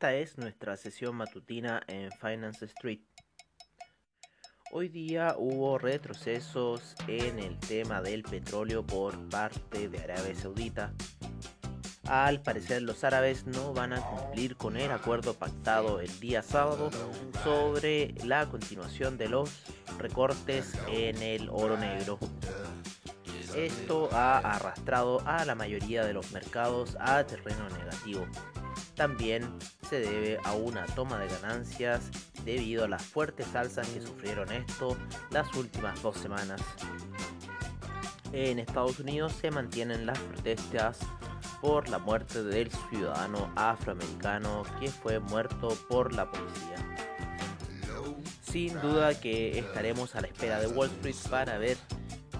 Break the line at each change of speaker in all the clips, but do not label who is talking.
Esta es nuestra sesión matutina en Finance Street. Hoy día hubo retrocesos en el tema del petróleo por parte de Arabia Saudita. Al parecer los árabes no van a cumplir con el acuerdo pactado el día sábado sobre la continuación de los recortes en el oro negro. Esto ha arrastrado a la mayoría de los mercados a terreno negativo también se debe a una toma de ganancias debido a las fuertes alzas que sufrieron esto las últimas dos semanas. En Estados Unidos se mantienen las protestas por la muerte del ciudadano afroamericano que fue muerto por la policía. Sin duda que estaremos a la espera de Wall Street para ver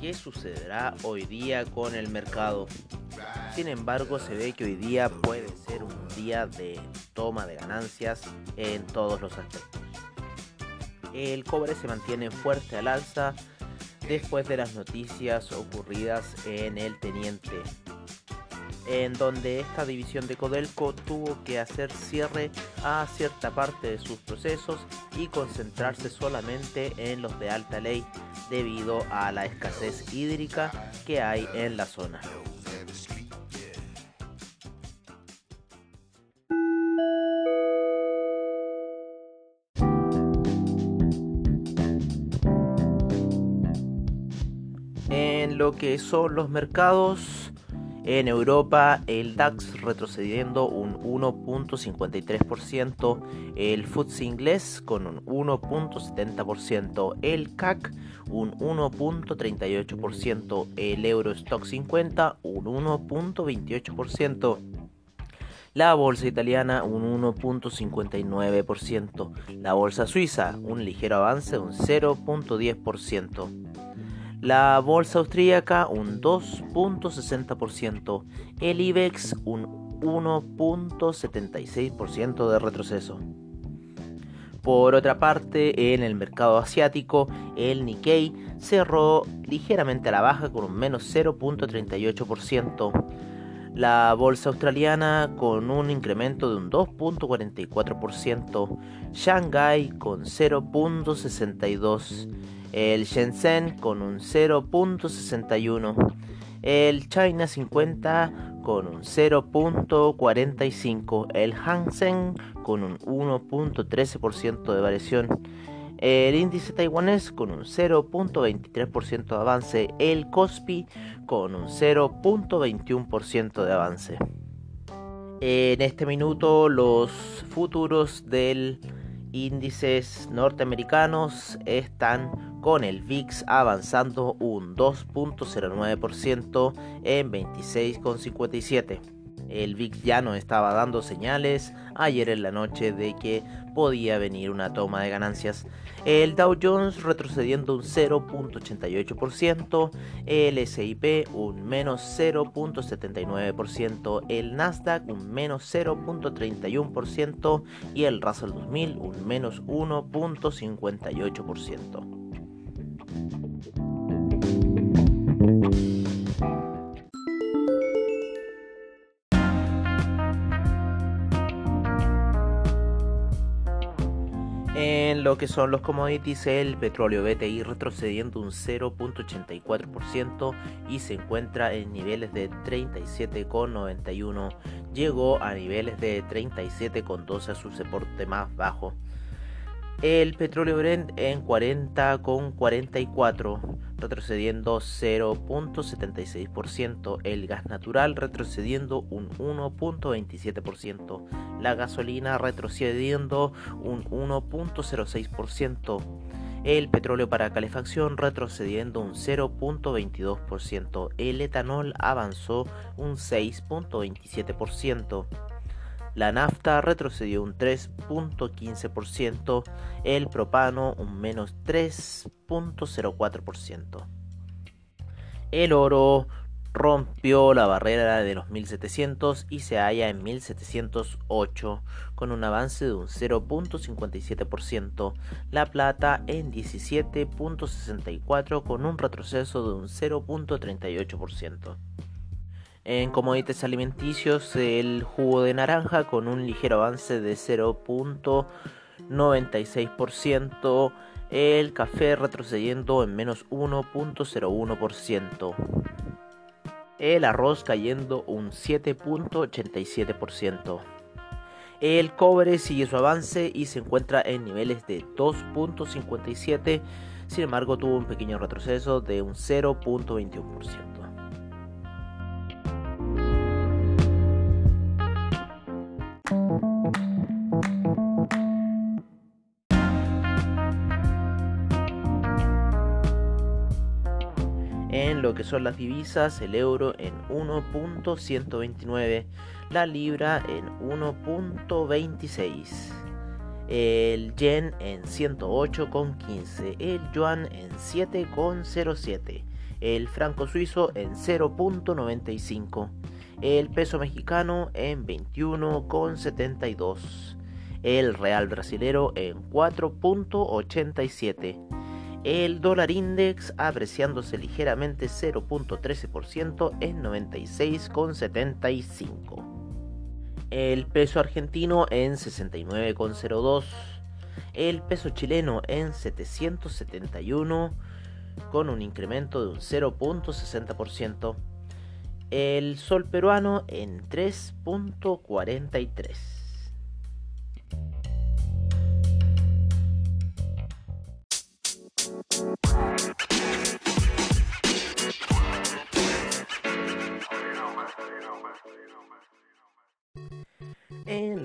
qué sucederá hoy día con el mercado. Sin embargo, se ve que hoy día puede ser un día de toma de ganancias en todos los aspectos. El cobre se mantiene fuerte al alza después de las noticias ocurridas en el Teniente, en donde esta división de Codelco tuvo que hacer cierre a cierta parte de sus procesos y concentrarse solamente en los de alta ley debido a la escasez hídrica que hay en la zona. Que son los mercados, en Europa el DAX retrocediendo un 1.53%, el FTSE inglés con un 1.70%, el CAC un 1.38%, el Eurostock 50 un 1.28%. La bolsa italiana un 1.59%, la bolsa suiza un ligero avance un 0.10%. La bolsa austríaca un 2.60%, el IBEX un 1.76% de retroceso. Por otra parte, en el mercado asiático, el Nikkei cerró ligeramente a la baja con un menos 0.38%. La bolsa australiana con un incremento de un 2.44%. Shanghai con 0.62% el Shenzhen con un 0.61, el China 50 con un 0.45, el Hang Seng con un 1.13% de variación, el índice taiwanés con un 0.23% de avance, el Kospi con un 0.21% de avance. En este minuto los futuros del índices norteamericanos están con el VIX avanzando un 2.09% en 26,57. El VIX ya no estaba dando señales ayer en la noche de que podía venir una toma de ganancias. El Dow Jones retrocediendo un 0.88%, el SIP un menos 0.79%, el Nasdaq un menos 0.31% y el Russell 2000 un menos 1.58%. Lo que son los commodities, el petróleo BTI retrocediendo un 0.84% y se encuentra en niveles de 37,91. Llegó a niveles de 37,12 a su soporte más bajo. El petróleo Brent en 40,44, retrocediendo 0.76%. El gas natural retrocediendo un 1.27%. La gasolina retrocediendo un 1.06%. El petróleo para calefacción retrocediendo un 0.22%. El etanol avanzó un 6.27%. La nafta retrocedió un 3.15%, el propano un menos 3.04%. El oro rompió la barrera de los 1700 y se halla en 1708 con un avance de un 0.57%, la plata en 17.64 con un retroceso de un 0.38%. En commodities alimenticios, el jugo de naranja con un ligero avance de 0.96%, el café retrocediendo en menos 1.01%, el arroz cayendo un 7.87%. El cobre sigue su avance y se encuentra en niveles de 2.57, sin embargo tuvo un pequeño retroceso de un 0.21%. son las divisas, el euro en 1.129, la libra en 1.26, el yen en 108.15, el yuan en 7.07, el franco suizo en 0.95, el peso mexicano en 21.72, el real brasilero en 4.87 el dólar index apreciándose ligeramente 0.13% en 96,75. El peso argentino en 69,02. El peso chileno en 771 con un incremento de un 0.60%. El sol peruano en 3.43.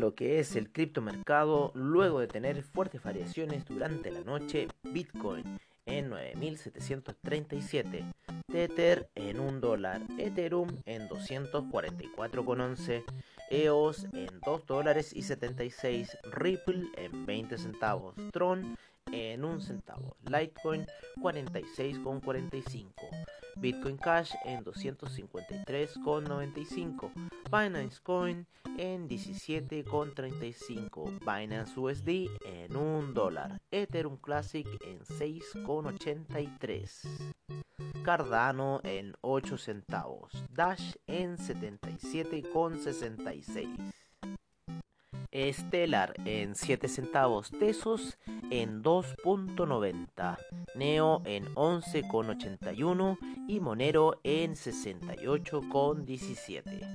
lo que es el criptomercado, luego de tener fuertes variaciones durante la noche, Bitcoin en 9.737, Tether en 1 dólar, Ethereum en 244,11, EOS en 2 dólares y 76, Ripple en 20 centavos, Tron en 1 centavo, Litecoin 46,45, Bitcoin Cash en 253,95, Binance Coin en 17,35, Binance USD en 1 dólar, Ethereum Classic en 6,83. Cardano en 8 centavos, Dash en 77,66. Stellar en 7 centavos, Tesos en 2.90, Neo en 11.81 y Monero en 68.17.